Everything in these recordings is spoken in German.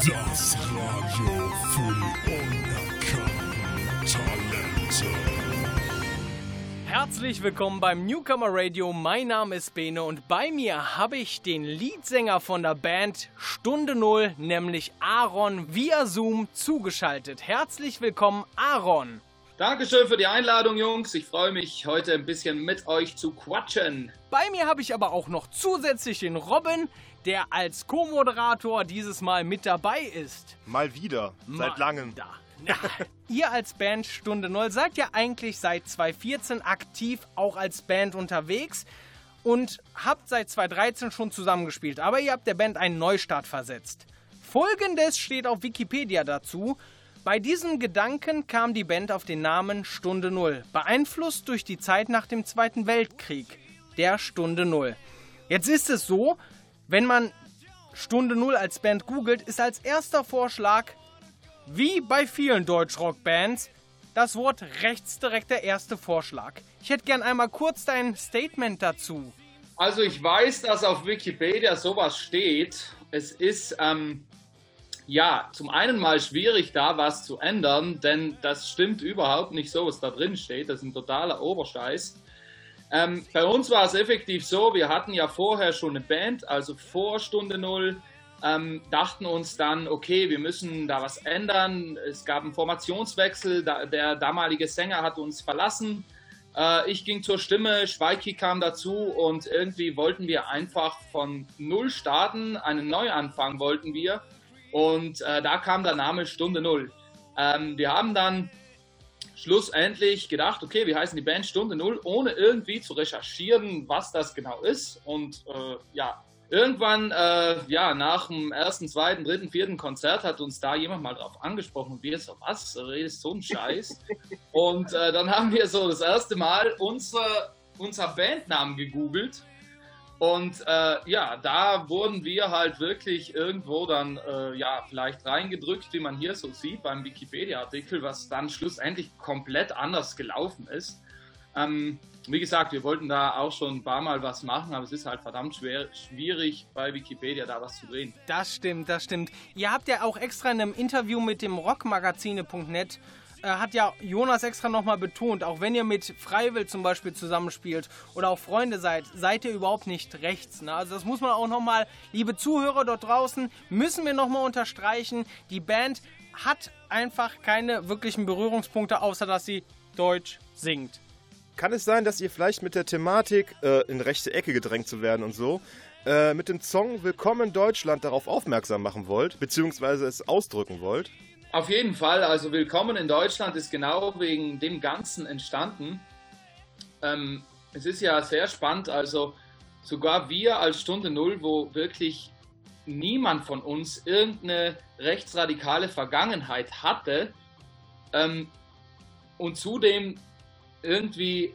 Das Radio für unerkannte Talente. Herzlich willkommen beim Newcomer Radio. Mein Name ist Bene und bei mir habe ich den Leadsänger von der Band Stunde Null, nämlich Aaron via Zoom zugeschaltet. Herzlich willkommen, Aaron. Dankeschön für die Einladung, Jungs. Ich freue mich, heute ein bisschen mit euch zu quatschen. Bei mir habe ich aber auch noch zusätzlich den Robin, der als Co-Moderator dieses Mal mit dabei ist. Mal wieder, seit Mal langem. Da. Na, ihr als Band Stunde Null seid ja eigentlich seit 2014 aktiv auch als Band unterwegs und habt seit 2013 schon zusammengespielt, aber ihr habt der Band einen Neustart versetzt. Folgendes steht auf Wikipedia dazu. Bei diesem Gedanken kam die Band auf den Namen Stunde Null, beeinflusst durch die Zeit nach dem Zweiten Weltkrieg, der Stunde Null. Jetzt ist es so, wenn man Stunde Null als Band googelt, ist als erster Vorschlag wie bei vielen Deutschrock-Bands, das Wort rechts direkt der erste Vorschlag. Ich hätte gern einmal kurz dein Statement dazu. Also ich weiß, dass auf Wikipedia sowas steht. Es ist ähm, ja zum einen mal schwierig, da was zu ändern, denn das stimmt überhaupt nicht so, was da drin steht. Das ist ein totaler Oberscheiß. Ähm, bei uns war es effektiv so, wir hatten ja vorher schon eine Band, also vor Stunde Null, ähm, dachten uns dann, okay, wir müssen da was ändern. Es gab einen Formationswechsel, da, der damalige Sänger hat uns verlassen. Äh, ich ging zur Stimme, Schweiki kam dazu und irgendwie wollten wir einfach von Null starten, einen Neuanfang wollten wir. Und äh, da kam der Name Stunde Null. Ähm, wir haben dann schlussendlich gedacht, okay, wir heißen die Band Stunde Null, ohne irgendwie zu recherchieren, was das genau ist. Und äh, ja, irgendwann, äh, ja, nach dem ersten, zweiten, dritten, vierten Konzert hat uns da jemand mal drauf angesprochen und wir so, was, du redest so einen Scheiß? und äh, dann haben wir so das erste Mal unsere, unser Bandnamen gegoogelt. Und äh, ja, da wurden wir halt wirklich irgendwo dann, äh, ja, vielleicht reingedrückt, wie man hier so sieht beim Wikipedia-Artikel, was dann schlussendlich komplett anders gelaufen ist. Ähm, wie gesagt, wir wollten da auch schon ein paar Mal was machen, aber es ist halt verdammt schwer, schwierig bei Wikipedia da was zu drehen. Das stimmt, das stimmt. Ihr habt ja auch extra in einem Interview mit dem Rockmagazine.net äh, hat ja Jonas extra nochmal betont, auch wenn ihr mit Freiwill zum Beispiel zusammenspielt oder auch Freunde seid, seid ihr überhaupt nicht rechts. Ne? Also das muss man auch nochmal, liebe Zuhörer dort draußen, müssen wir nochmal unterstreichen. Die Band hat einfach keine wirklichen Berührungspunkte, außer dass sie Deutsch singt. Kann es sein, dass ihr vielleicht mit der Thematik, äh, in rechte Ecke gedrängt zu werden und so, äh, mit dem Song Willkommen Deutschland darauf aufmerksam machen wollt, beziehungsweise es ausdrücken wollt? Auf jeden Fall, also Willkommen in Deutschland ist genau wegen dem Ganzen entstanden. Ähm, es ist ja sehr spannend, also sogar wir als Stunde Null, wo wirklich niemand von uns irgendeine rechtsradikale Vergangenheit hatte ähm, und zudem irgendwie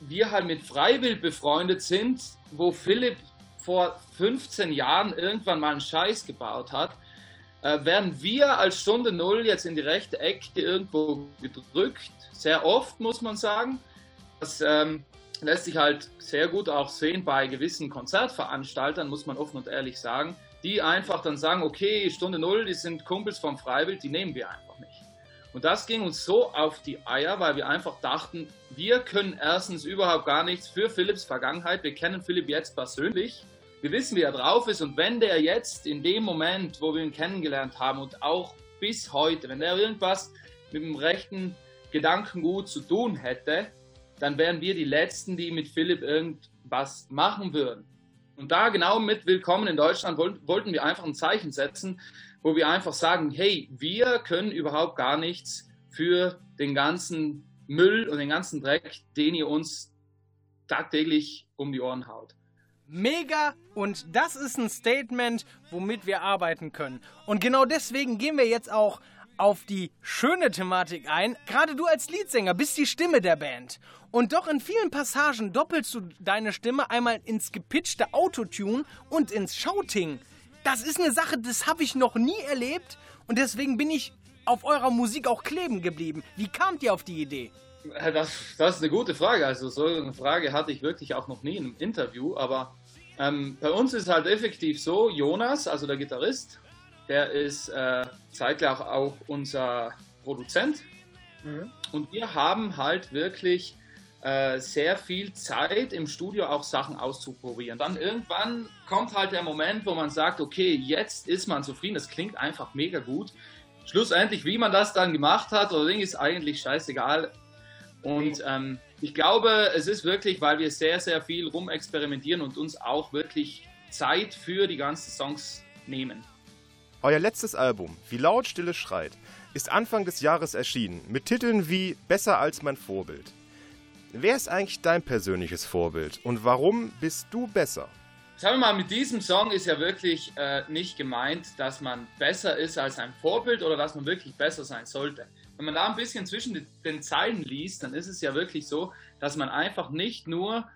wir halt mit Freiwill befreundet sind, wo Philipp vor 15 Jahren irgendwann mal einen Scheiß gebaut hat, äh, werden wir als Stunde Null jetzt in die rechte Ecke irgendwo gedrückt. Sehr oft, muss man sagen. Das ähm, lässt sich halt sehr gut auch sehen bei gewissen Konzertveranstaltern, muss man offen und ehrlich sagen, die einfach dann sagen, okay, Stunde Null, die sind Kumpels vom Freiwild, die nehmen wir einfach nicht. Und das ging uns so auf die Eier, weil wir einfach dachten, wir können erstens überhaupt gar nichts für Philipps Vergangenheit. Wir kennen Philipp jetzt persönlich. Wir wissen, wie er drauf ist. Und wenn der jetzt in dem Moment, wo wir ihn kennengelernt haben und auch bis heute, wenn der irgendwas mit dem rechten Gedankengut zu tun hätte, dann wären wir die Letzten, die mit Philipp irgendwas machen würden. Und da genau mit Willkommen in Deutschland wollten wir einfach ein Zeichen setzen, wo wir einfach sagen, hey, wir können überhaupt gar nichts für den ganzen Müll und den ganzen Dreck, den ihr uns tagtäglich um die Ohren haut. Mega und das ist ein Statement, womit wir arbeiten können. Und genau deswegen gehen wir jetzt auch auf die schöne Thematik ein. Gerade du als Leadsänger bist die Stimme der Band. Und doch in vielen Passagen doppelst du deine Stimme einmal ins gepitchte Autotune und ins Shouting. Das ist eine Sache, das habe ich noch nie erlebt und deswegen bin ich auf eurer Musik auch kleben geblieben. Wie kamt ihr auf die Idee? Das, das ist eine gute Frage. Also so eine Frage hatte ich wirklich auch noch nie in einem Interview. Aber ähm, bei uns ist halt effektiv so, Jonas, also der Gitarrist, der ist äh, zeitgleich auch unser Produzent. Mhm. Und wir haben halt wirklich äh, sehr viel Zeit im Studio auch Sachen auszuprobieren. Dann irgendwann kommt halt der Moment, wo man sagt, okay, jetzt ist man zufrieden, das klingt einfach mega gut. Schlussendlich, wie man das dann gemacht hat oder Ding, ist eigentlich scheißegal. Und ähm, ich glaube, es ist wirklich, weil wir sehr, sehr viel rumexperimentieren und uns auch wirklich Zeit für die ganzen Songs nehmen. Euer letztes Album, Wie laut Stille schreit, ist Anfang des Jahres erschienen, mit Titeln wie Besser als mein Vorbild. Wer ist eigentlich dein persönliches Vorbild und warum bist du besser? Sagen wir mal, mit diesem Song ist ja wirklich äh, nicht gemeint, dass man besser ist als ein Vorbild oder dass man wirklich besser sein sollte. Wenn man da ein bisschen zwischen den, Zeilen liest, dann ist es ja wirklich so, dass man einfach nicht nur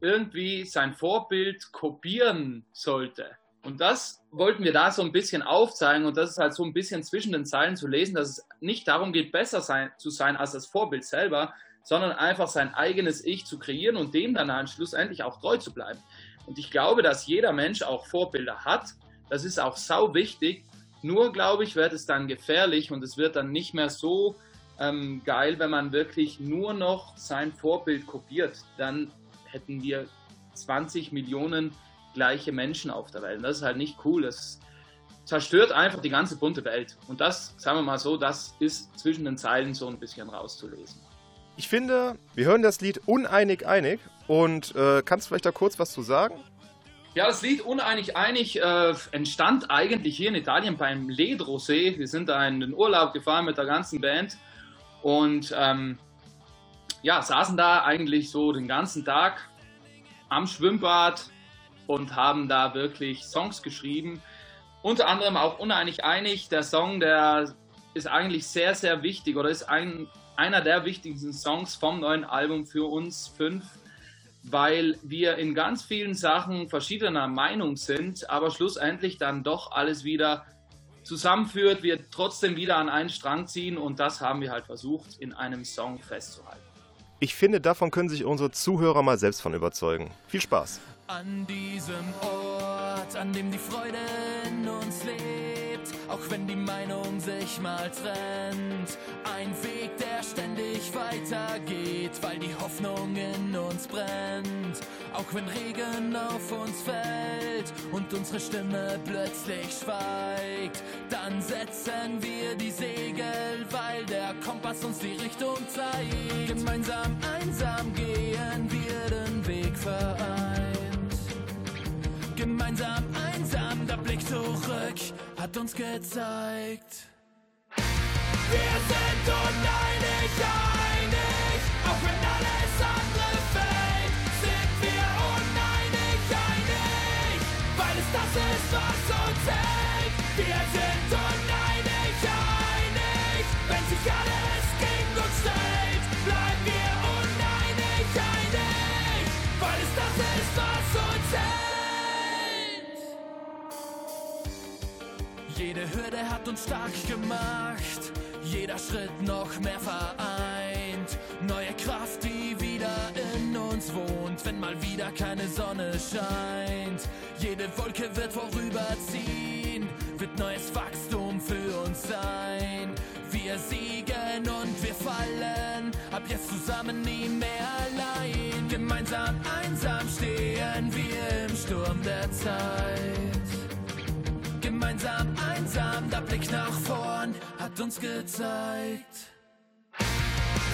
irgendwie sein Vorbild kopieren sollte. Und das wollten wir da so ein bisschen aufzeigen und das ist halt so ein bisschen zwischen den Zeilen zu lesen, dass es nicht darum geht, besser sein, zu sein als das Vorbild selber, sondern einfach sein eigenes Ich zu kreieren und dem dann am schlussendlich auch treu zu bleiben. Und ich glaube, dass jeder Mensch auch Vorbilder hat. Das ist auch sau wichtig. Nur, glaube ich, wird es dann gefährlich und es wird dann nicht mehr so ähm, geil, wenn man wirklich nur noch sein Vorbild kopiert. Dann hätten wir 20 Millionen gleiche Menschen auf der Welt. Und das ist halt nicht cool. Das zerstört einfach die ganze bunte Welt. Und das, sagen wir mal so, das ist zwischen den Zeilen so ein bisschen rauszulesen. Ich finde, wir hören das Lied uneinig einig und äh, kannst vielleicht da kurz was zu sagen? Ja, das Lied Uneinig Einig äh, entstand eigentlich hier in Italien beim Ledro-See. Wir sind da in den Urlaub gefahren mit der ganzen Band und ähm, ja, saßen da eigentlich so den ganzen Tag am Schwimmbad und haben da wirklich Songs geschrieben. Unter anderem auch Uneinig Einig. Der Song, der ist eigentlich sehr, sehr wichtig oder ist ein, einer der wichtigsten Songs vom neuen Album für uns fünf weil wir in ganz vielen Sachen verschiedener Meinung sind, aber schlussendlich dann doch alles wieder zusammenführt, wir trotzdem wieder an einen Strang ziehen und das haben wir halt versucht in einem Song festzuhalten. Ich finde, davon können sich unsere Zuhörer mal selbst von überzeugen. Viel Spaß. An diesem Ort, an dem die Freude in uns lebt, auch wenn die Meinung sich mal trennt. Ein Weg, der ständig weitergeht, weil die Hoffnung in uns brennt. Auch wenn Regen auf uns fällt und unsere Stimme plötzlich schweigt, dann setzen wir die Segel, weil der Kompass uns die Richtung zeigt. Gemeinsam einsam gehen wir den Weg vereint. Gemeinsam Blick zurück hat uns gezeigt. Wir sind uneinig einig, auch wenn alles andere fällt, sind wir uneinig einig, weil es das ist, was Jede Hürde hat uns stark gemacht, jeder Schritt noch mehr vereint. Neue Kraft, die wieder in uns wohnt, wenn mal wieder keine Sonne scheint. Jede Wolke wird vorüberziehen, wird neues Wachstum für uns sein. Wir siegen und wir fallen, ab jetzt zusammen nie mehr allein. Gemeinsam einsam stehen wir im Sturm der Zeit. Gemeinsam einsam, der Blick nach vorn hat uns gezeigt.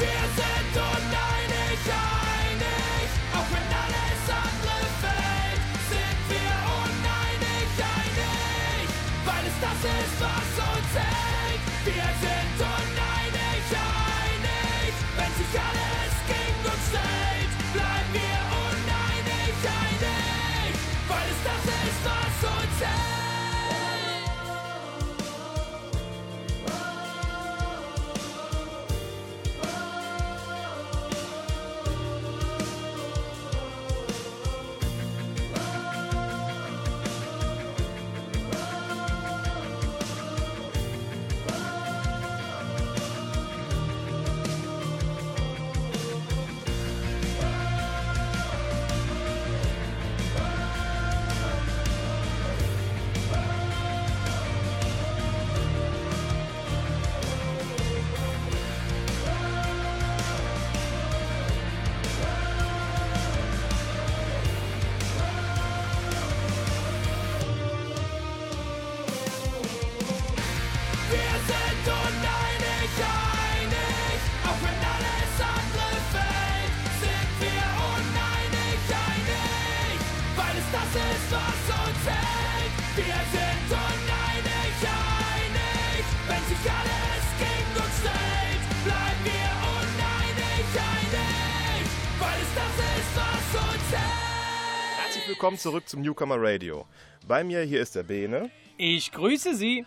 Wir sind uneinig einig, auch wenn alles andere fällt, sind wir uneinig einig, weil es das ist, was uns hält. Wir sind uneinig einig, wenn sich alles gegen uns stellt, willkommen zurück zum Newcomer Radio. Bei mir hier ist der Bene Ich grüße Sie.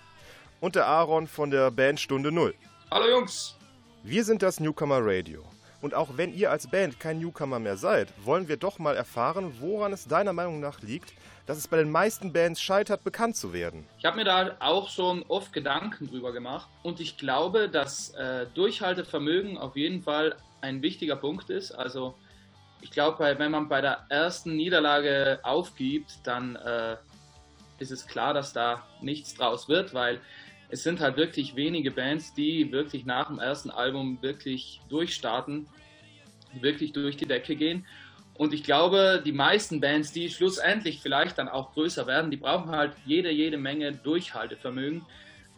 und der Aaron von der Band Stunde Null. Hallo Jungs! Wir sind das Newcomer Radio. Und auch wenn ihr als Band kein Newcomer mehr seid, wollen wir doch mal erfahren, woran es deiner Meinung nach liegt, dass es bei den meisten Bands scheitert, bekannt zu werden. Ich habe mir da auch schon oft Gedanken drüber gemacht und ich glaube, dass äh, Durchhaltevermögen auf jeden Fall ein wichtiger Punkt ist. Also ich glaube, wenn man bei der ersten Niederlage aufgibt, dann äh, ist es klar, dass da nichts draus wird, weil es sind halt wirklich wenige Bands, die wirklich nach dem ersten Album wirklich durchstarten, wirklich durch die Decke gehen. Und ich glaube, die meisten Bands, die schlussendlich vielleicht dann auch größer werden, die brauchen halt jede, jede Menge Durchhaltevermögen.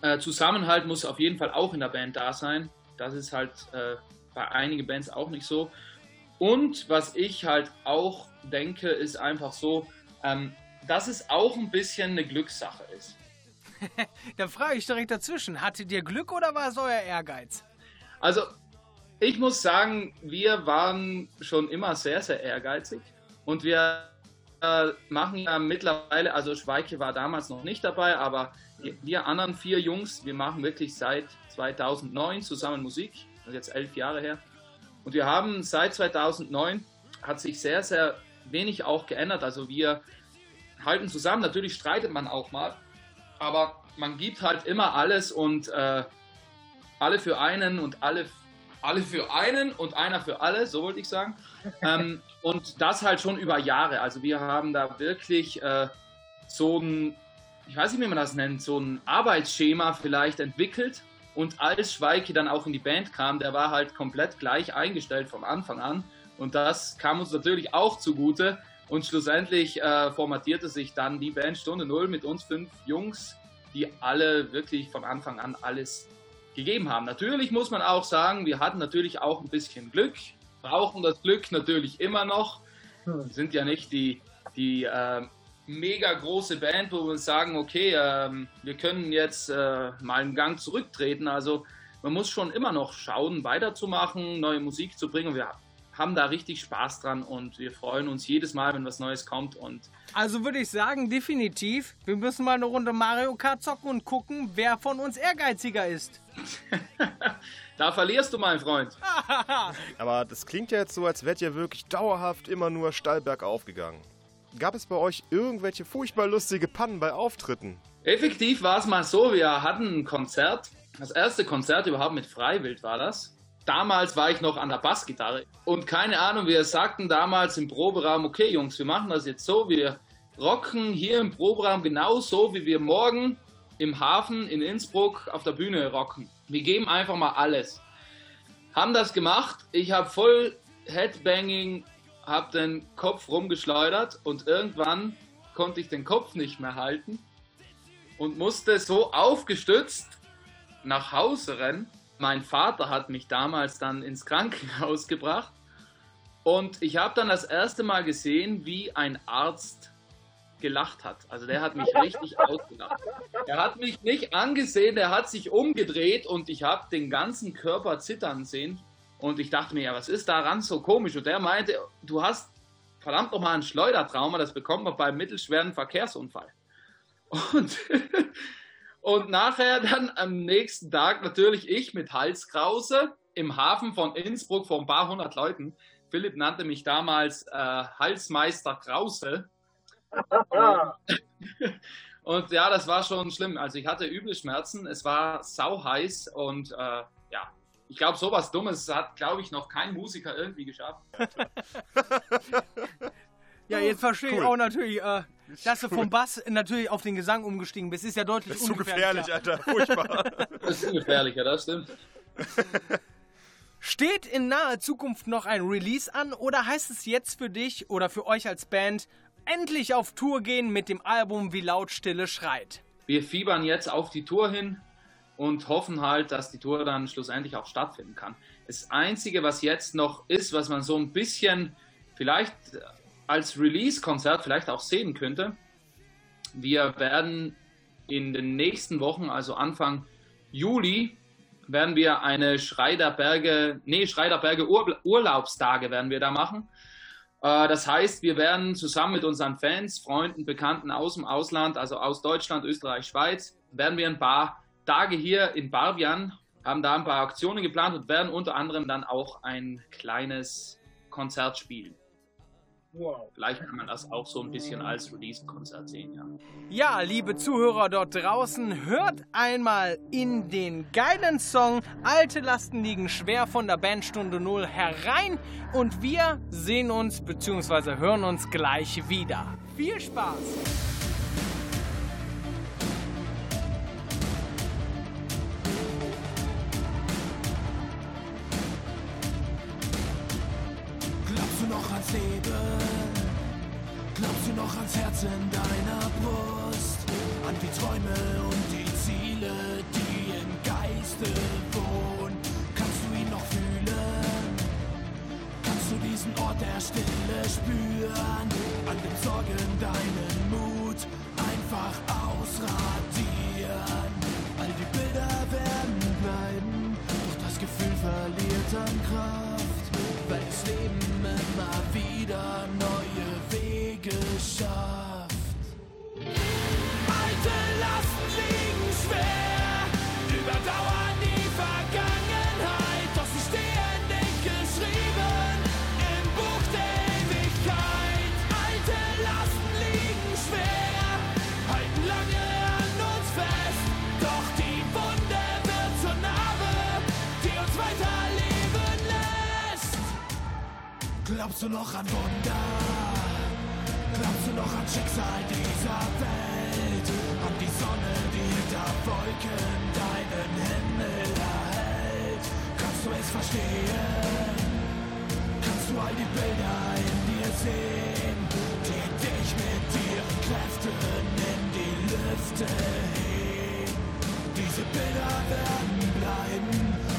Äh, Zusammenhalt muss auf jeden Fall auch in der Band da sein. Das ist halt äh, bei einigen Bands auch nicht so. Und was ich halt auch denke, ist einfach so, ähm, dass es auch ein bisschen eine Glückssache ist. Dann frage ich direkt dazwischen. Hattet ihr Glück oder war es euer Ehrgeiz? Also, ich muss sagen, wir waren schon immer sehr, sehr ehrgeizig. Und wir äh, machen ja mittlerweile, also Schweike war damals noch nicht dabei, aber wir anderen vier Jungs, wir machen wirklich seit 2009 zusammen Musik. Das ist jetzt elf Jahre her. Und wir haben seit 2009 hat sich sehr, sehr wenig auch geändert. Also wir halten zusammen. Natürlich streitet man auch mal, aber man gibt halt immer alles und äh, alle für einen und alle, alle für einen und einer für alle, so wollte ich sagen. ähm, und das halt schon über Jahre. Also wir haben da wirklich äh, so ein, ich weiß nicht, wie man das nennt, so ein Arbeitsschema vielleicht entwickelt. Und als Schweike dann auch in die Band kam, der war halt komplett gleich eingestellt vom Anfang an. Und das kam uns natürlich auch zugute. Und schlussendlich äh, formatierte sich dann die Band Stunde Null mit uns fünf Jungs, die alle wirklich von Anfang an alles gegeben haben. Natürlich muss man auch sagen, wir hatten natürlich auch ein bisschen Glück, brauchen das Glück natürlich immer noch. Wir sind ja nicht die, die äh, mega große Band, wo wir sagen, okay, ähm, wir können jetzt äh, mal einen Gang zurücktreten. Also man muss schon immer noch schauen, weiterzumachen, neue Musik zu bringen. Wir haben da richtig Spaß dran und wir freuen uns jedes Mal, wenn was Neues kommt. Und Also würde ich sagen, definitiv, wir müssen mal eine Runde Mario Kart zocken und gucken, wer von uns ehrgeiziger ist. da verlierst du, mein Freund. Aber das klingt ja jetzt so, als wärt ihr wirklich dauerhaft immer nur steil bergauf gegangen. Gab es bei euch irgendwelche furchtbar lustige Pannen bei Auftritten? Effektiv war es mal so, wir hatten ein Konzert. Das erste Konzert überhaupt mit Freiwild war das. Damals war ich noch an der Bassgitarre. Und keine Ahnung, wir sagten damals im Proberaum, okay Jungs, wir machen das jetzt so, wir rocken hier im Proberaum genauso, wie wir morgen im Hafen in Innsbruck auf der Bühne rocken. Wir geben einfach mal alles. Haben das gemacht. Ich habe voll Headbanging, habe den Kopf rumgeschleudert und irgendwann konnte ich den Kopf nicht mehr halten und musste so aufgestützt nach Hause rennen. Mein Vater hat mich damals dann ins Krankenhaus gebracht und ich habe dann das erste Mal gesehen, wie ein Arzt gelacht hat. Also der hat mich richtig ausgelacht. Er hat mich nicht angesehen, der hat sich umgedreht und ich habe den ganzen Körper zittern sehen. Und ich dachte mir, ja, was ist daran so komisch? Und der meinte, du hast verdammt nochmal ein Schleudertrauma, das bekommt man beim mittelschweren Verkehrsunfall. Und, und nachher dann am nächsten Tag natürlich ich mit Halskrause im Hafen von Innsbruck vor ein paar hundert Leuten. Philipp nannte mich damals äh, Halsmeister Krause. und ja, das war schon schlimm. Also ich hatte üble Schmerzen, es war sau heiß und äh, ich glaube, sowas Dummes hat, glaube ich, noch kein Musiker irgendwie geschafft. Ja, jetzt verstehe ich Cool. auch natürlich, äh, dass du vom Bass natürlich auf den Gesang umgestiegen bist. Ist ja deutlich Das ist zu ungefährlicher. gefährlich, Alter. Furchtbar. Das ist gefährlicher, das stimmt. Steht in naher Zukunft noch ein Release an oder heißt es jetzt für dich oder für euch als Band endlich auf Tour gehen mit dem Album Wie laut Stille schreit? Wir fiebern jetzt auf die Tour hin und hoffen halt, dass die Tour dann schlussendlich auch stattfinden kann. Das Einzige, was jetzt noch ist, was man so ein bisschen vielleicht als Release-Konzert vielleicht auch sehen könnte, wir werden in den nächsten Wochen, also Anfang Juli, werden wir eine Schreiderberge, nee, Schreiderberge Ur Urlaubstage werden wir da machen. Äh, das heißt, wir werden zusammen mit unseren Fans, Freunden, Bekannten aus dem Ausland, also aus Deutschland, Österreich, Schweiz, werden wir ein paar Tage hier in Barbian, haben da ein paar Aktionen geplant und werden unter anderem dann auch ein kleines Konzert spielen. Wow. Vielleicht kann man das auch so ein bisschen als Release-Konzert sehen, ja. Ja, liebe Zuhörer dort draußen, hört einmal in den geilen Song Alte Lasten liegen schwer von der Band Stunde Null herein und wir sehen uns bzw. hören uns gleich wieder. Viel Spaß! In deiner Brust? An die Träume und die Ziele, die im Geiste wohnen? Kannst du ihn noch fühlen? Kannst du diesen Ort der Stille spüren? An den Sorgen deinen Mut einfach ausradieren. All die Bilder werden bleiben, doch das Gefühl verliert an Kraft, weil das Leben immer wieder neue Wege schafft. Glaubst du noch an Wunder? Glaubst du noch an Schicksal dieser Welt? An die Sonne, die hinter Wolken deinen Himmel erhält? Kannst du es verstehen? Kannst du all die Bilder in dir sehen, die dich mit ihren Kräften in die Lüfte heben? Diese Bilder werden bleiben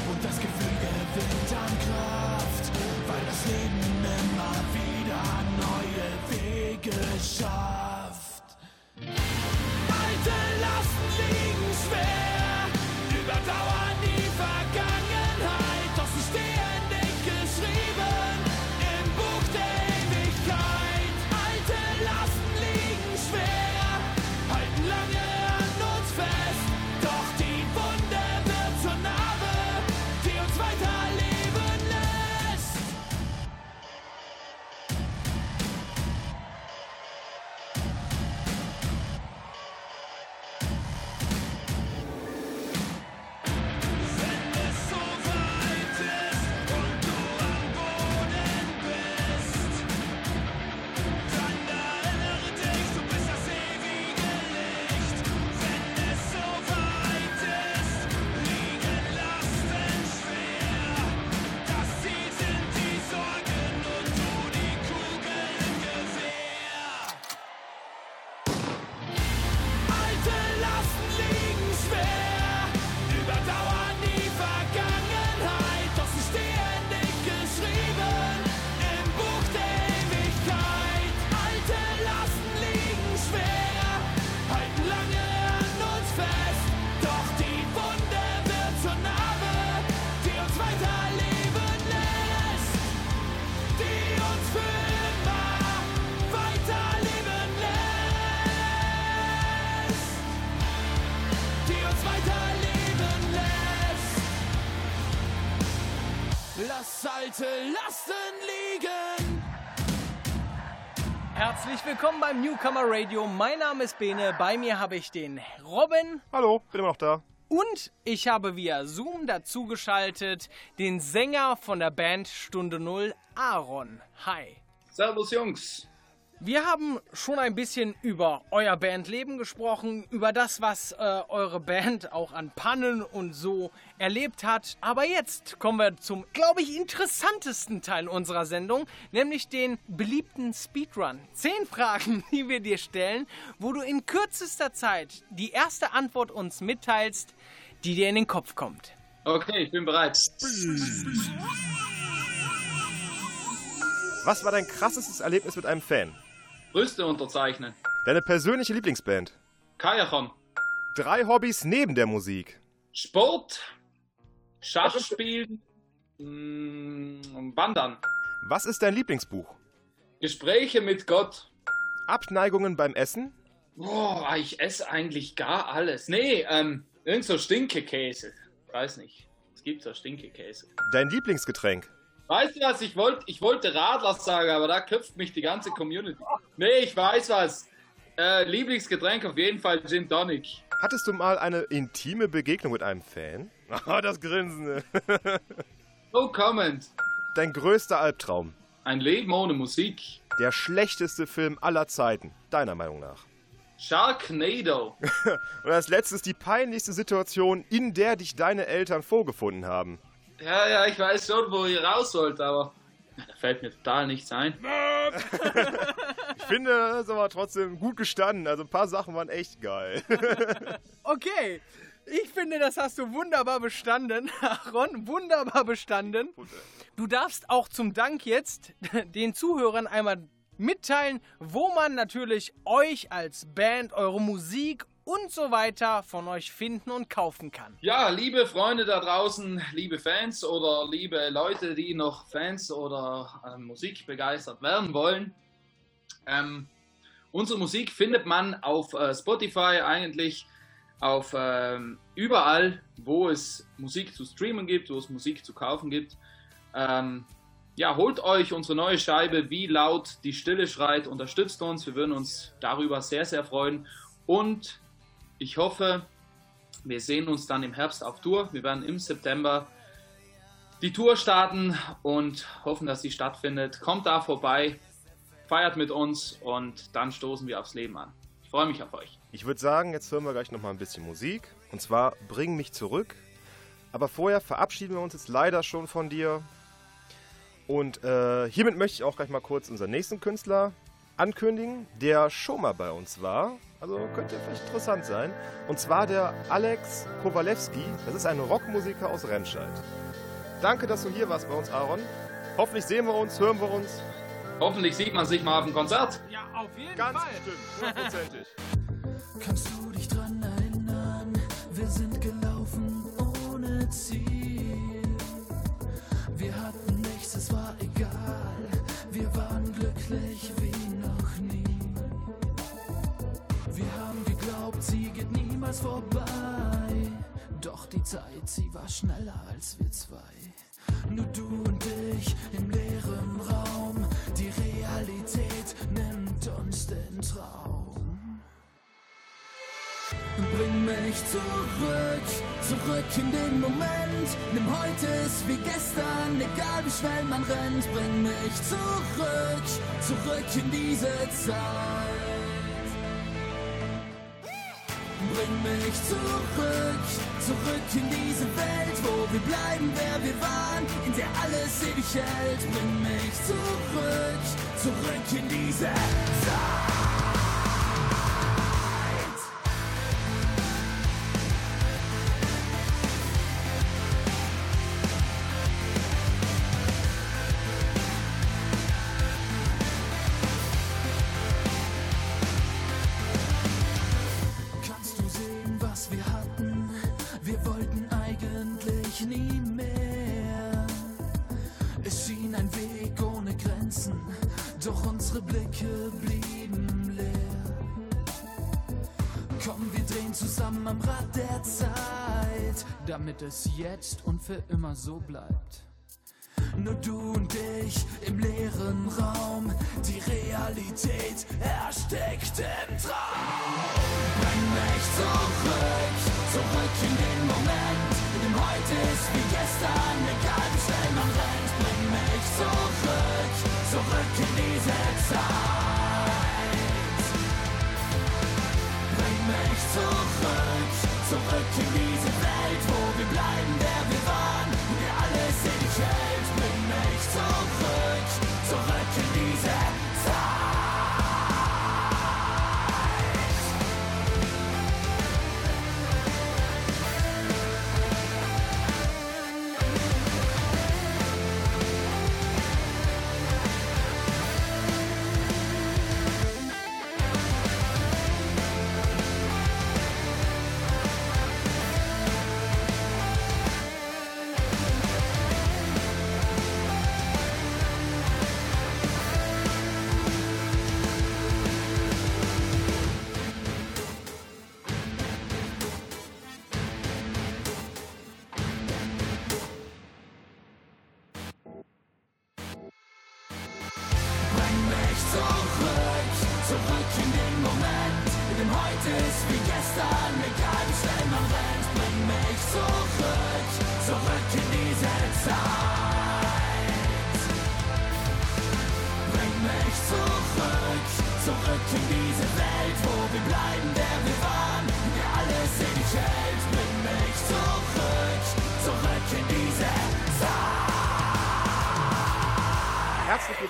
und das Gefühl gewinnt an Kraft, weil das Leben immer wieder neue Wege schafft. Alte Lasten liegen. Herzlich willkommen beim Newcomer Radio. Mein Name ist Bene. Bei mir habe ich den Robin Hallo, bin immer noch da. und ich habe via Zoom dazugeschaltet den Sänger von der Band Stunde Null, Aaron. Hi. Servus Jungs. Wir haben schon ein bisschen über euer Bandleben gesprochen, über das, was äh, eure Band auch an Pannen und so erlebt hat. Aber jetzt kommen wir zum, glaube ich, interessantesten Teil unserer Sendung, nämlich den beliebten Speedrun. Zehn Fragen, die wir dir stellen, wo du in kürzester Zeit die erste Antwort uns mitteilst, die dir in den Kopf kommt. Okay, ich bin bereit. Was war dein krassestes Erlebnis mit einem Fan? Brüste unterzeichnen. Deine persönliche Lieblingsband? Kajachon. Drei Hobbys neben der Musik. Sport. Schachspielen. mm, Wandern. Was ist dein Lieblingsbuch? Gespräche mit Gott. Abneigungen beim Essen? Boah, ich esse eigentlich gar alles. Nee, ähm, irgend so Stinkekäse. Weiß nicht. Es gibt so Stinkekäse. Dein Lieblingsgetränk? Weißt du was? Ich, wollt, ich wollte Radler sagen, aber da köpft mich die ganze Community. Nee, ich weiß was. Äh, Lieblingsgetränk auf jeden Fall Gin Tonic. Hattest du mal eine intime Begegnung mit einem Fan? Ah, das Grinsen. No comment. Dein größter Albtraum? Ein Leben ohne Musik. Der schlechteste Film aller Zeiten, deiner Meinung nach? Sharknado. Und als letztes die peinlichste Situation, in der dich deine Eltern vorgefunden haben. Ja, ja, ich weiß schon, wo ihr raus wollt, aber da fällt mir total nichts ein. Ich finde, das ist aber trotzdem gut gestanden. Also ein paar Sachen waren echt geil. Okay, ich finde, das hast du wunderbar bestanden. Ron, wunderbar bestanden. Du darfst auch zum Dank jetzt den Zuhörern einmal mitteilen, wo man natürlich euch als Band, eure Musik und so weiter von euch finden und kaufen kann. Ja, liebe Freunde da draußen, liebe Fans oder liebe Leute, die noch Fans oder ähm, Musik begeistert werden wollen. Ähm, unsere Musik findet man auf äh, Spotify eigentlich, auf ähm, überall, wo es Musik zu streamen gibt, wo es Musik zu kaufen gibt. Ähm, ja, holt euch unsere neue Scheibe, wie laut die Stille schreit, unterstützt uns. Wir würden uns darüber sehr, sehr freuen. Und ich hoffe, wir sehen uns dann im Herbst auf Tour. Wir werden im September die Tour starten und hoffen, dass sie stattfindet. Kommt da vorbei, feiert mit uns und dann stoßen wir aufs Leben an. Ich freue mich auf euch. Ich würde sagen, jetzt hören wir gleich nochmal ein bisschen Musik. Und zwar Bring mich zurück. Aber vorher verabschieden wir uns jetzt leider schon von dir. Und äh, hiermit möchte ich auch gleich mal kurz unseren nächsten Künstler ankündigen, der schon mal bei uns war. Also könnte vielleicht interessant sein. Und zwar der Alex Kowalewski. Das ist ein Rockmusiker aus Remscheid. Danke, dass du hier warst bei uns, Aaron. Hoffentlich sehen wir uns, hören wir uns. Hoffentlich sieht man sich mal auf dem Konzert. Ja, auf jeden Ganz bestimmt, hundertprozentig. Zeit, sie war schneller als wir zwei. Nur du und ich im leeren Raum. Die Realität nimmt uns den Traum. Bring mich zurück, zurück in den Moment. Nimm heute ist wie gestern, egal wie schnell man rennt. Bring mich zurück, zurück in diese Zeit. Bring mich zurück, zurück in diese Welt, wo wir bleiben, wer wir waren, in der alles ewig hält. Bring mich zurück, zurück in diese Zeit. Zusammen am Rad der Zeit, damit es jetzt und für immer so bleibt. Nur du und ich im leeren Raum, die Realität erstickt im Traum. Bring mich zurück, zurück in den Moment, in dem heute ist wie gestern, egal zurück in diese Welt, wo wir bleiben,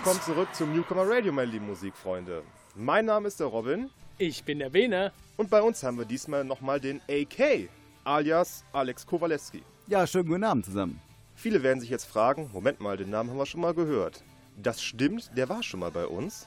willkommen zurück zum Newcomer Radio, meine lieben Musikfreunde. Mein Name ist der Robin Ich bin der Bene. und bei uns haben wir diesmal nochmal den AK, alias Alex Kowaleski. Ja, schönen guten Abend zusammen. Viele werden sich jetzt fragen, Moment mal, den Namen haben wir schon mal gehört. Das stimmt, der war schon mal bei uns.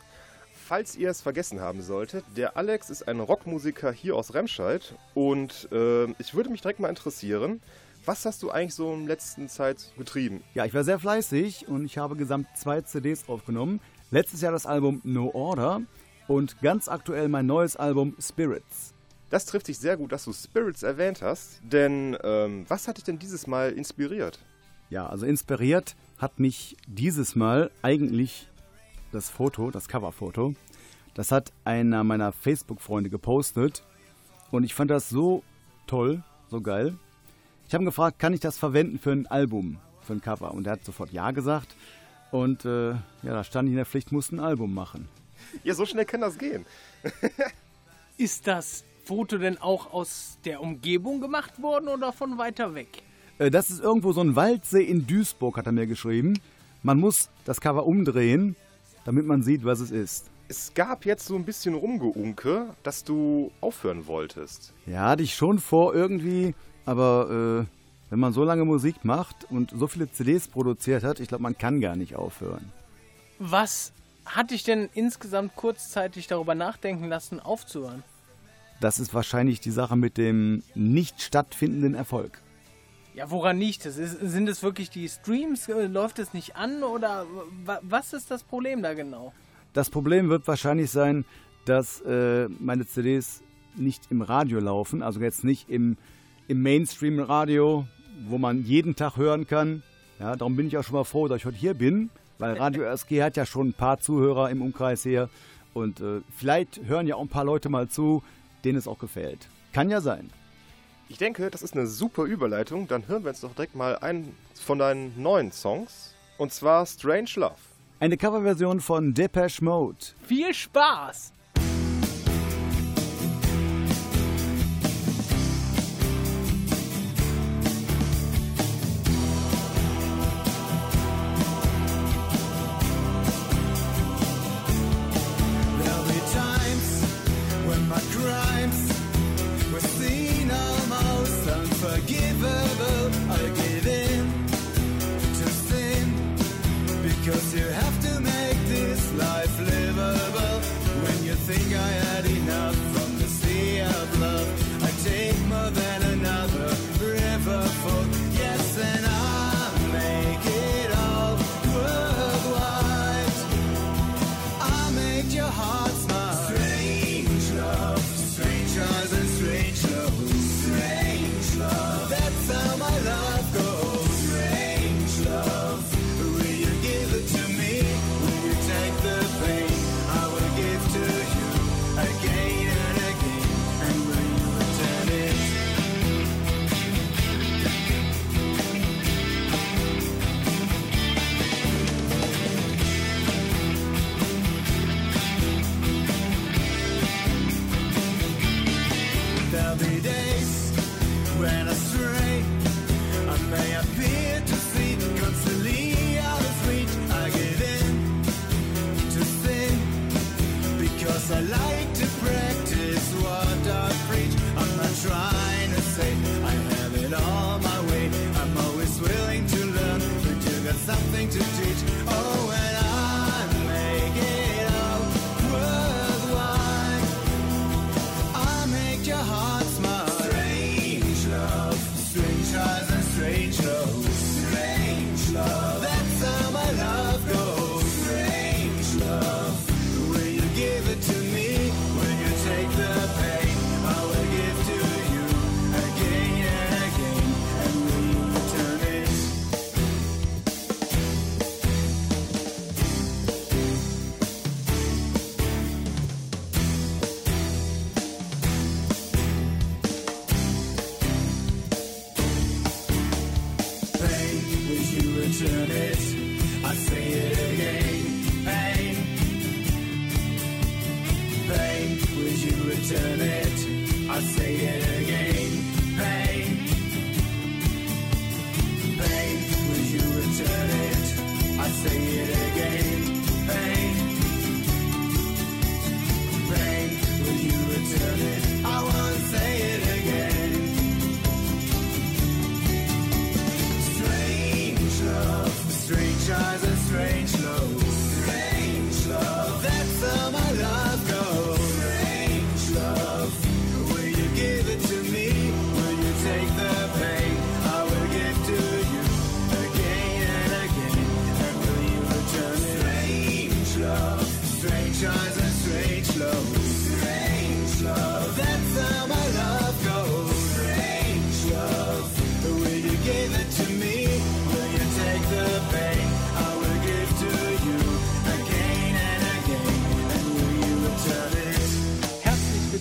Falls ihr es vergessen haben solltet, der Alex ist ein Rockmusiker hier aus Remscheid und äh, ich würde mich direkt mal interessieren, was hast du eigentlich so in der letzten Zeit getrieben? Ja, ich war sehr fleißig und ich habe gesamt zwei CDs aufgenommen. Letztes Jahr das Album No Order und ganz aktuell mein neues Album Spirits. Das trifft sich sehr gut, dass du Spirits erwähnt hast, denn ähm, was hat dich denn dieses Mal inspiriert? Ja, also inspiriert hat mich dieses Mal eigentlich das Foto, das Coverfoto. Das hat einer meiner Facebook-Freunde gepostet und ich fand das so toll, so geil. Ich habe ihn gefragt, kann ich das verwenden für ein Album, für ein Cover? Und er hat sofort Ja gesagt. Und äh, ja, da stand ich in der Pflicht, musste ein Album machen. Ja, so schnell kann das gehen. Ist das Foto denn auch aus der Umgebung gemacht worden oder von weiter weg? Äh, Das ist irgendwo so ein Waldsee in Duisburg, hat er mir geschrieben. Man muss das Cover umdrehen, damit man sieht, was es ist. Es gab jetzt so ein bisschen Rumgeunke, dass du aufhören wolltest. Ja, hatte ich schon vor irgendwie, aber äh, wenn man so lange Musik macht und so viele CDs produziert hat, ich glaube, man kann gar nicht aufhören. Was hat dich denn insgesamt kurzzeitig darüber nachdenken lassen, aufzuhören? Das ist wahrscheinlich die Sache mit dem nicht stattfindenden Erfolg. Ja, woran liegt es? Sind es wirklich die Streams? Äh, Läuft es nicht an? Oder wa- was ist das Problem da genau? Das Problem wird wahrscheinlich sein, dass äh, meine CDs nicht im Radio laufen, also jetzt nicht im, im Mainstream-Radio, wo man jeden Tag hören kann. Ja, darum bin ich auch schon mal froh, dass ich heute hier bin, weil Radio RSG hat ja schon ein paar Zuhörer im Umkreis hier und äh, vielleicht hören ja auch ein paar Leute mal zu, denen es auch gefällt. Kann ja sein. Ich denke, das ist eine super Überleitung. Dann hören wir uns doch direkt mal einen von deinen neuen Songs. Und zwar Strange Love. Eine Coverversion von Depeche Mode. Viel Spaß!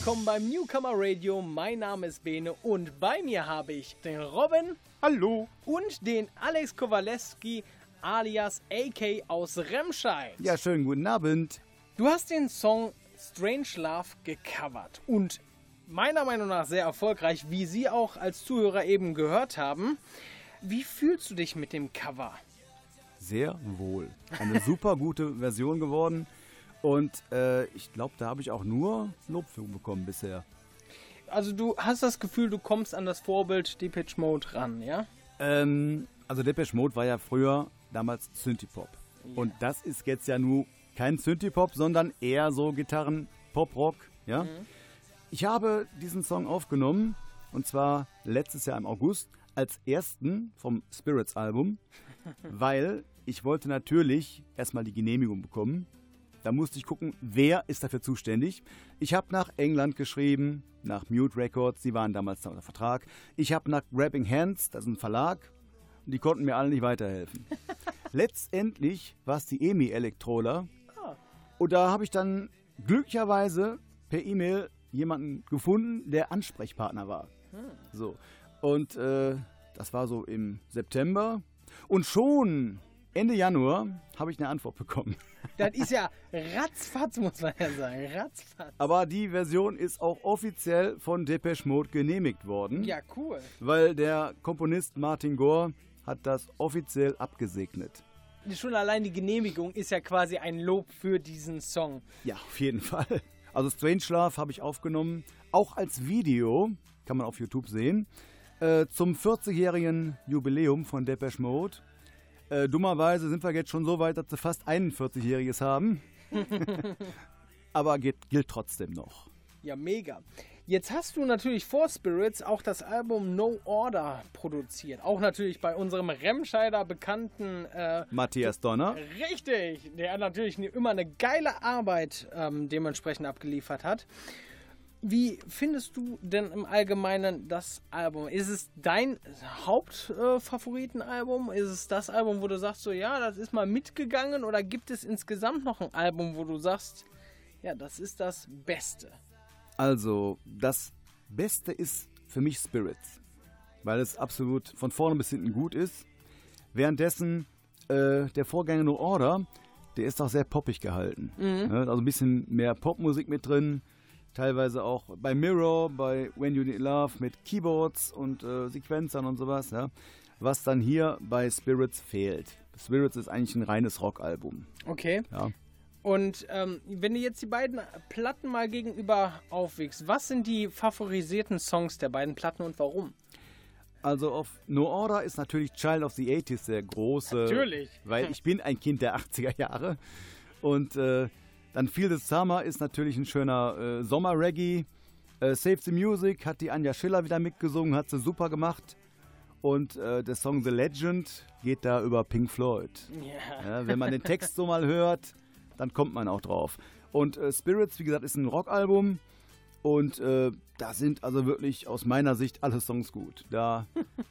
Willkommen beim Newcomer Radio. Mein Name ist Bene und bei mir habe ich den Robin Hallo. und den Alex Kowaleski alias AK aus Remscheid. Ja, schönen guten Abend. Du hast den Song Strange Love gecovert und meiner Meinung nach sehr erfolgreich, wie Sie auch als Zuhörer eben gehört haben. Wie fühlst du dich mit dem Cover? Sehr wohl. Eine super gute Version geworden. Und äh, ich glaube, da habe ich auch nur Lob für bekommen bisher. Also du hast das Gefühl, du kommst an das Vorbild Depeche Mode ran, ja? Ähm, also Depeche Mode war ja früher damals Synthie-Pop. Und das ist jetzt ja nur kein Synthie-Pop, sondern eher so Gitarren, Pop-Rock, ja? Ich habe diesen Song aufgenommen und zwar letztes Jahr im August als ersten vom Spirits-Album, weil ich wollte natürlich erstmal die Genehmigung bekommen. Da musste ich gucken, wer ist dafür zuständig. Ich habe nach England geschrieben, nach Mute Records, die waren damals da unter Vertrag. Ich habe nach Grabbing Hands, das ist ein Verlag, und die konnten mir alle nicht weiterhelfen. Letztendlich war es die EMI Elektrola. Und da habe ich dann glücklicherweise per E-Mail jemanden gefunden, der Ansprechpartner war. So. Und äh, das war so im September. Und schon Ende Januar habe ich eine Antwort bekommen. Das ist ja ratzfatz, muss man ja sagen. Ratzfatz. Aber die Version ist auch offiziell von Depeche Mode genehmigt worden. Ja, cool. Weil der Komponist Martin Gore hat das offiziell abgesegnet. Schon allein die Genehmigung ist ja quasi ein Lob für diesen Song. Ja, auf jeden Fall. Also Strange Love habe ich aufgenommen, auch als Video, kann man auf YouTube sehen, äh, zum 40-jährigen Jubiläum von Depeche Mode. Äh, dummerweise sind wir jetzt schon so weit, dass sie fast 41-jähriges haben. Aber geht, gilt trotzdem noch. Ja, mega. Jetzt hast du natürlich vor Spirits auch das Album No Order produziert. Auch natürlich bei unserem Remscheider bekannten äh, Matthias Donner. Richtig, der natürlich immer eine geile Arbeit ähm, dementsprechend abgeliefert hat. Wie findest du denn im Allgemeinen das Album? Ist es dein Hauptfavoritenalbum? ist es das Album, wo du sagst, so ja, das ist mal mitgegangen? Oder gibt es insgesamt noch ein Album, wo du sagst, ja, das ist das Beste? Also, das Beste ist für mich Spirits, weil es absolut von vorne bis hinten gut ist. Währenddessen äh, der Vorgänger No Order, der ist auch sehr poppig gehalten. Ne? Also ein bisschen mehr Popmusik mit drin. Teilweise auch bei Mirror, bei When You Need Love mit Keyboards und äh, Sequenzern und sowas. Ja? Was dann hier bei Spirits fehlt. Spirits ist eigentlich ein reines Rockalbum. Okay. Ja. Und ähm, wenn du jetzt die beiden Platten mal gegenüber aufwiegst, was sind die favorisierten Songs der beiden Platten und warum? Also auf No Order ist natürlich Child of the 80s der große. Natürlich. Weil ich bin ein Kind der 80er Jahre. Und äh, dann Feel the Summer ist natürlich ein schöner äh, Sommer-Reggae. Äh, Save the Music hat die Anja Schiller wieder mitgesungen, hat sie super gemacht. Und äh, der Song The Legend geht da über Pink Floyd. Ja. Ja, wenn man den Text so mal hört, dann kommt man auch drauf. Und äh, Spirits, wie gesagt, ist ein Rockalbum. Und äh, da sind also wirklich aus meiner Sicht alle Songs gut. Da,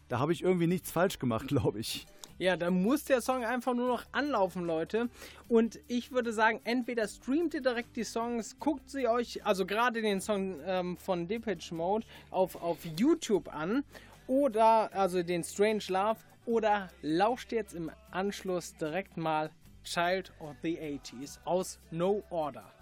da habe ich irgendwie nichts falsch gemacht, glaube ich. Ja, dann muss der Song einfach nur noch anlaufen, Leute. Und ich würde sagen, entweder streamt ihr direkt die Songs, guckt sie euch, also gerade den Song ähm, von Depeche Mode, auf, auf YouTube an. Oder, also den Strange Love. Oder lauscht jetzt im Anschluss direkt mal Child of the 80s aus No Order.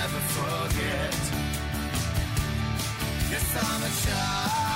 Never forget. Yes, I'm a child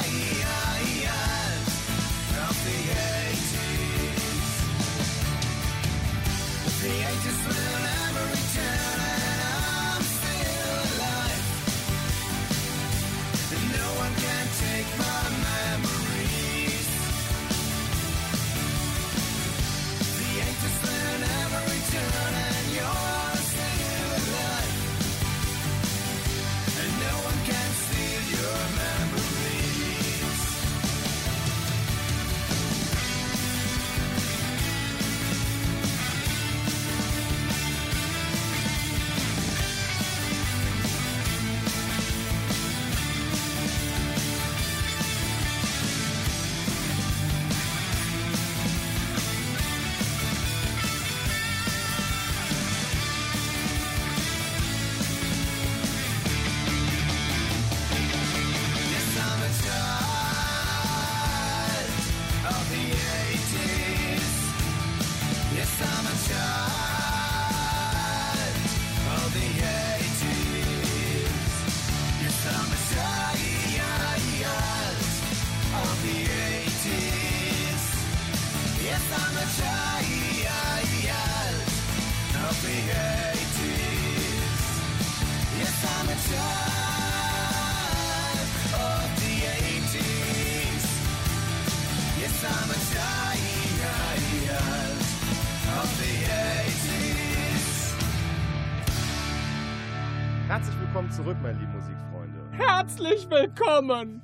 Herzlich willkommen!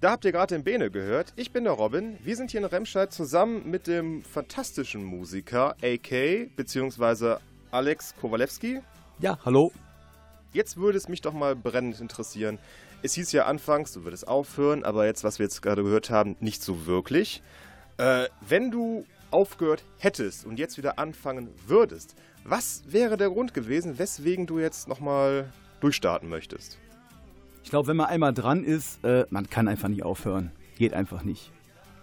Da habt ihr gerade den Bene gehört. Ich bin der Robin. Wir sind hier in Remscheid zusammen mit dem fantastischen Musiker AK bzw. Alex Kowalewski. Ja, hallo. Jetzt würde es mich doch mal brennend interessieren. Es hieß ja anfangs, du würdest aufhören, aber jetzt, was wir jetzt gerade gehört haben, nicht so wirklich. Äh, wenn du aufgehört hättest und jetzt wieder anfangen würdest, was wäre der Grund gewesen, weswegen du jetzt nochmal durchstarten möchtest? Ich glaube, wenn man einmal dran ist, äh, man kann einfach nicht aufhören. Geht einfach nicht.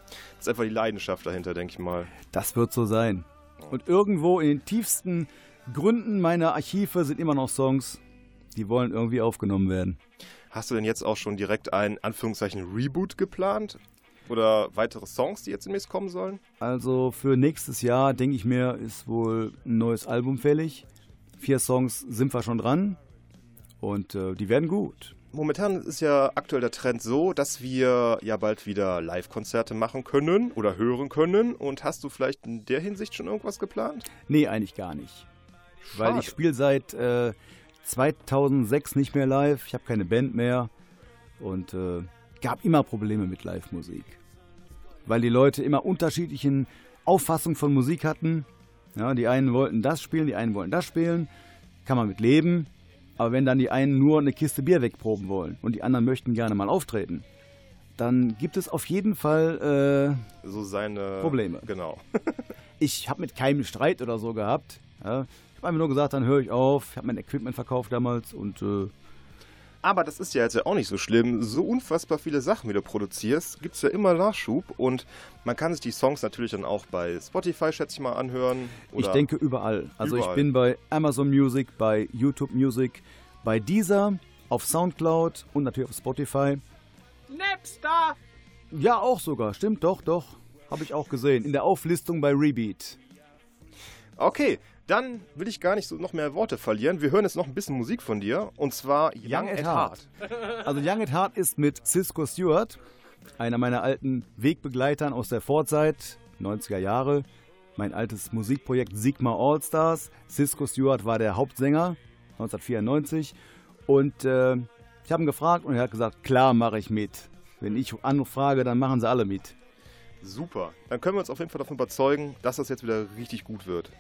Das ist einfach die Leidenschaft dahinter, denke ich mal. Das wird so sein. Und irgendwo in den tiefsten Gründen meiner Archive sind immer noch Songs, die wollen irgendwie aufgenommen werden. Hast du denn jetzt auch schon direkt ein Anführungszeichen Reboot geplant? Oder weitere Songs, die jetzt demnächst kommen sollen? Also für nächstes Jahr, denke ich mir, ist wohl ein neues Album fällig. Vier Songs sind wir schon dran und äh, die werden gut. Momentan ist ja aktuell der Trend so, dass wir ja bald wieder Live-Konzerte machen können oder hören können. Und hast du vielleicht in der Hinsicht schon irgendwas geplant? Nee, eigentlich gar nicht. Weil Schade. ich spiele seit äh, 2006 nicht mehr live. Ich habe keine Band mehr und äh, gab immer Probleme mit Live-Musik. Weil die Leute immer unterschiedlichen Auffassungen von Musik hatten. Ja, die einen wollten das spielen, die einen wollten das spielen. Kann man mit leben. Aber wenn dann die einen nur eine Kiste Bier wegproben wollen und die anderen möchten gerne mal auftreten, dann gibt es auf jeden Fall äh, So seine Probleme. Genau. ich habe mit keinem Streit oder so gehabt. Ja. Ich habe einfach nur gesagt, dann höre ich auf. Ich habe mein Equipment verkauft damals und äh, Aber das ist ja jetzt ja auch nicht so schlimm. So unfassbar viele Sachen, wie du produzierst, gibt es ja immer Nachschub. Und man kann sich die Songs natürlich dann auch bei Spotify, schätze ich mal, anhören. Ich denke überall. Also ich Überall. bin bei Amazon Music, bei YouTube Music, bei Deezer, auf Soundcloud und natürlich auf Spotify. Napster! Ja, auch sogar. Stimmt, doch, doch. Habe ich auch gesehen. In der Auflistung bei Rebeat. Okay, dann will ich gar nicht so noch mehr Worte verlieren. Wir hören jetzt noch ein bisschen Musik von dir. Und zwar Young, at Heart. Also Young at Heart ist mit Cisco Stewart, einer meiner alten Wegbegleitern aus der Vorzeit, 90er Jahre. Mein altes Musikprojekt Sigma All-Stars. Cisco Stewart war der Hauptsänger, 1994. Und äh, ich habe ihn gefragt und er hat gesagt, klar mache ich mit. Wenn ich anfrage, dann machen sie alle mit. Super. Dann können wir uns auf jeden Fall davon überzeugen, dass das jetzt wieder richtig gut wird.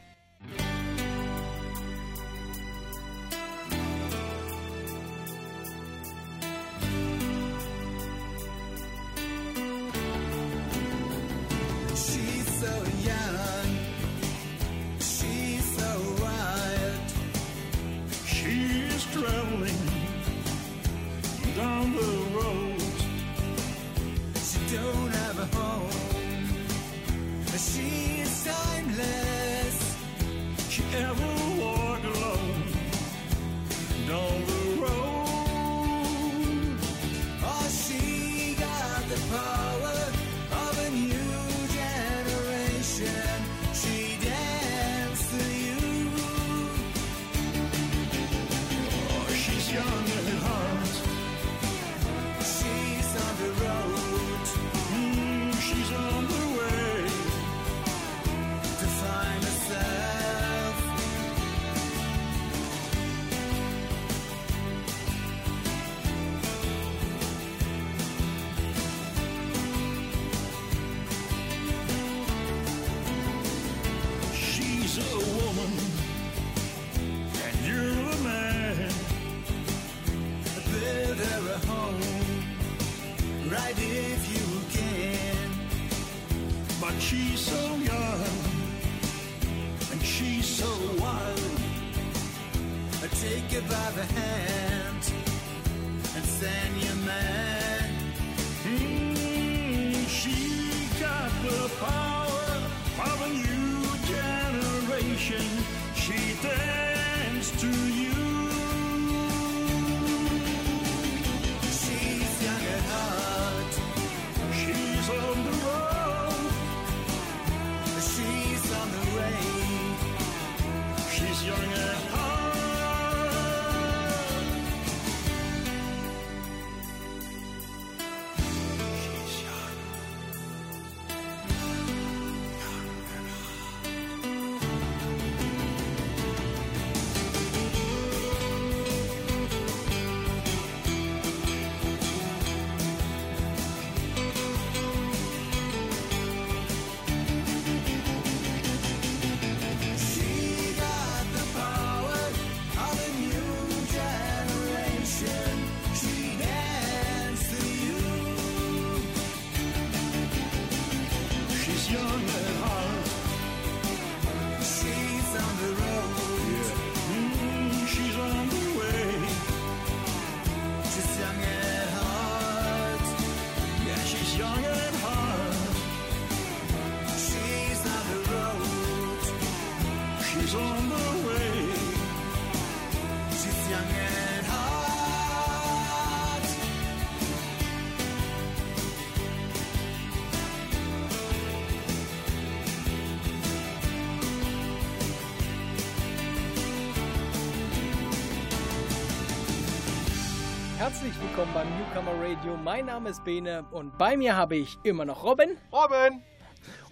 Herzlich willkommen beim Newcomer Radio. Mein Name ist Bene und bei mir habe ich immer noch Robin Robin!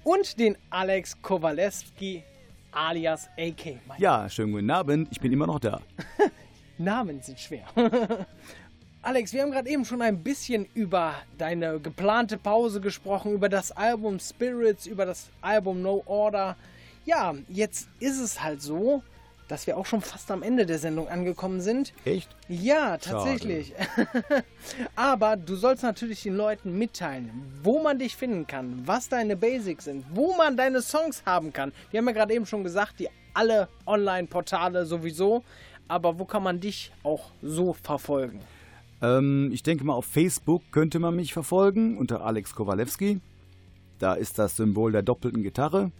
und den Alex Kowalewski alias AK. Ja, schönen guten Abend. Ich bin immer noch da. Namen sind schwer. Alex, wir haben gerade eben schon ein bisschen über deine geplante Pause gesprochen, über das Album Spirits, über das Album No Order. Ja, jetzt ist es halt so, dass wir auch schon fast am Ende der Sendung angekommen sind. Echt? Ja, tatsächlich. Aber du sollst natürlich den Leuten mitteilen, wo man dich finden kann, was deine Basics sind, wo man deine Songs haben kann. Wir haben ja gerade eben schon gesagt, die alle Online-Portale sowieso. Aber wo kann man dich auch so verfolgen? Ähm, ich denke mal, auf Facebook könnte man mich verfolgen unter Alex Kowalewski. Da ist das Symbol der doppelten Gitarre.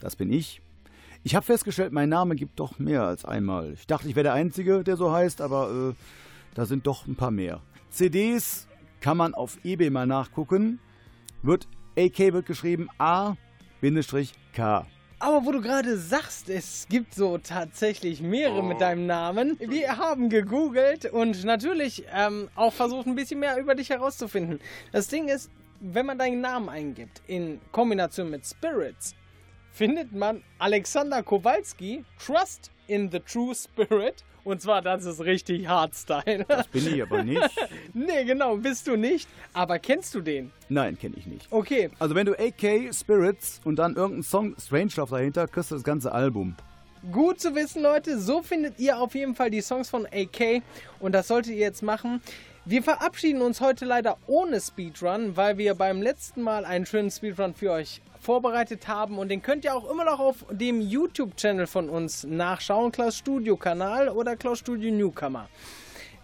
Das bin ich. Ich habe festgestellt, mein Name gibt doch mehr als einmal. Ich dachte, ich wäre der Einzige, der so heißt, aber äh, da sind doch ein paar mehr. CDs kann man auf eBay mal nachgucken. Wird AK wird geschrieben A-K. Aber wo du gerade sagst, es gibt so tatsächlich mehrere mit deinem Namen. Wir haben gegoogelt und natürlich ähm, auch versucht, ein bisschen mehr über dich herauszufinden. Das Ding ist, wenn man deinen Namen eingibt in Kombination mit Spirits, findet man Alexander Kowalski, Trust in the True Spirit. Und zwar, das ist richtig Hardstyle. Das bin ich aber nicht. nee, genau, bist du nicht. Aber kennst du den? Nein, kenne ich nicht. Okay, Also wenn du AK Spirits und dann irgendein Song Strange Love dahinter, kriegst du das ganze Album. Gut zu wissen, Leute. So findet ihr auf jeden Fall die Songs von AK und das solltet ihr jetzt machen. Wir verabschieden uns heute leider ohne Speedrun, weil wir beim letzten Mal einen schönen Speedrun für euch vorbereitet haben und den könnt ihr auch immer noch auf dem YouTube-Channel von uns nachschauen, Klaus Studio Kanal oder Klaus Studio Newcomer.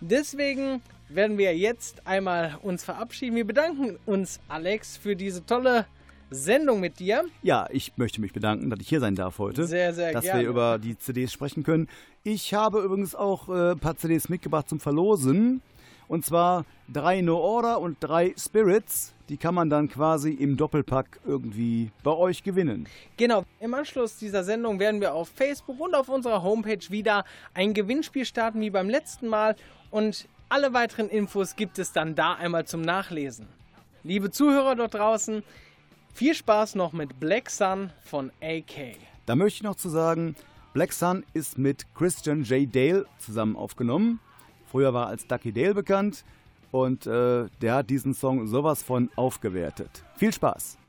Deswegen werden wir jetzt einmal uns verabschieden. Wir bedanken uns, Alex, für diese tolle Sendung mit dir. Ja, ich möchte mich bedanken, dass ich hier sein darf heute. Sehr, sehr dass gerne. wir über die CDs sprechen können. Ich habe übrigens auch äh, ein paar CDs mitgebracht zum Verlosen. Und zwar drei No Order und drei Spirits. Die kann man dann quasi im Doppelpack irgendwie bei euch gewinnen. Genau, im Anschluss dieser Sendung werden wir auf Facebook und auf unserer Homepage wieder ein Gewinnspiel starten wie beim letzten Mal und alle weiteren Infos gibt es dann da einmal zum Nachlesen. Liebe Zuhörer dort draußen, viel Spaß noch mit Black Sun von AK. Da möchte ich noch zu sagen, Black Sun ist mit Christian J. Dale zusammen aufgenommen. Früher war er als Ducky Dale bekannt und äh, der hat diesen Song sowas von aufgewertet. Viel Spaß!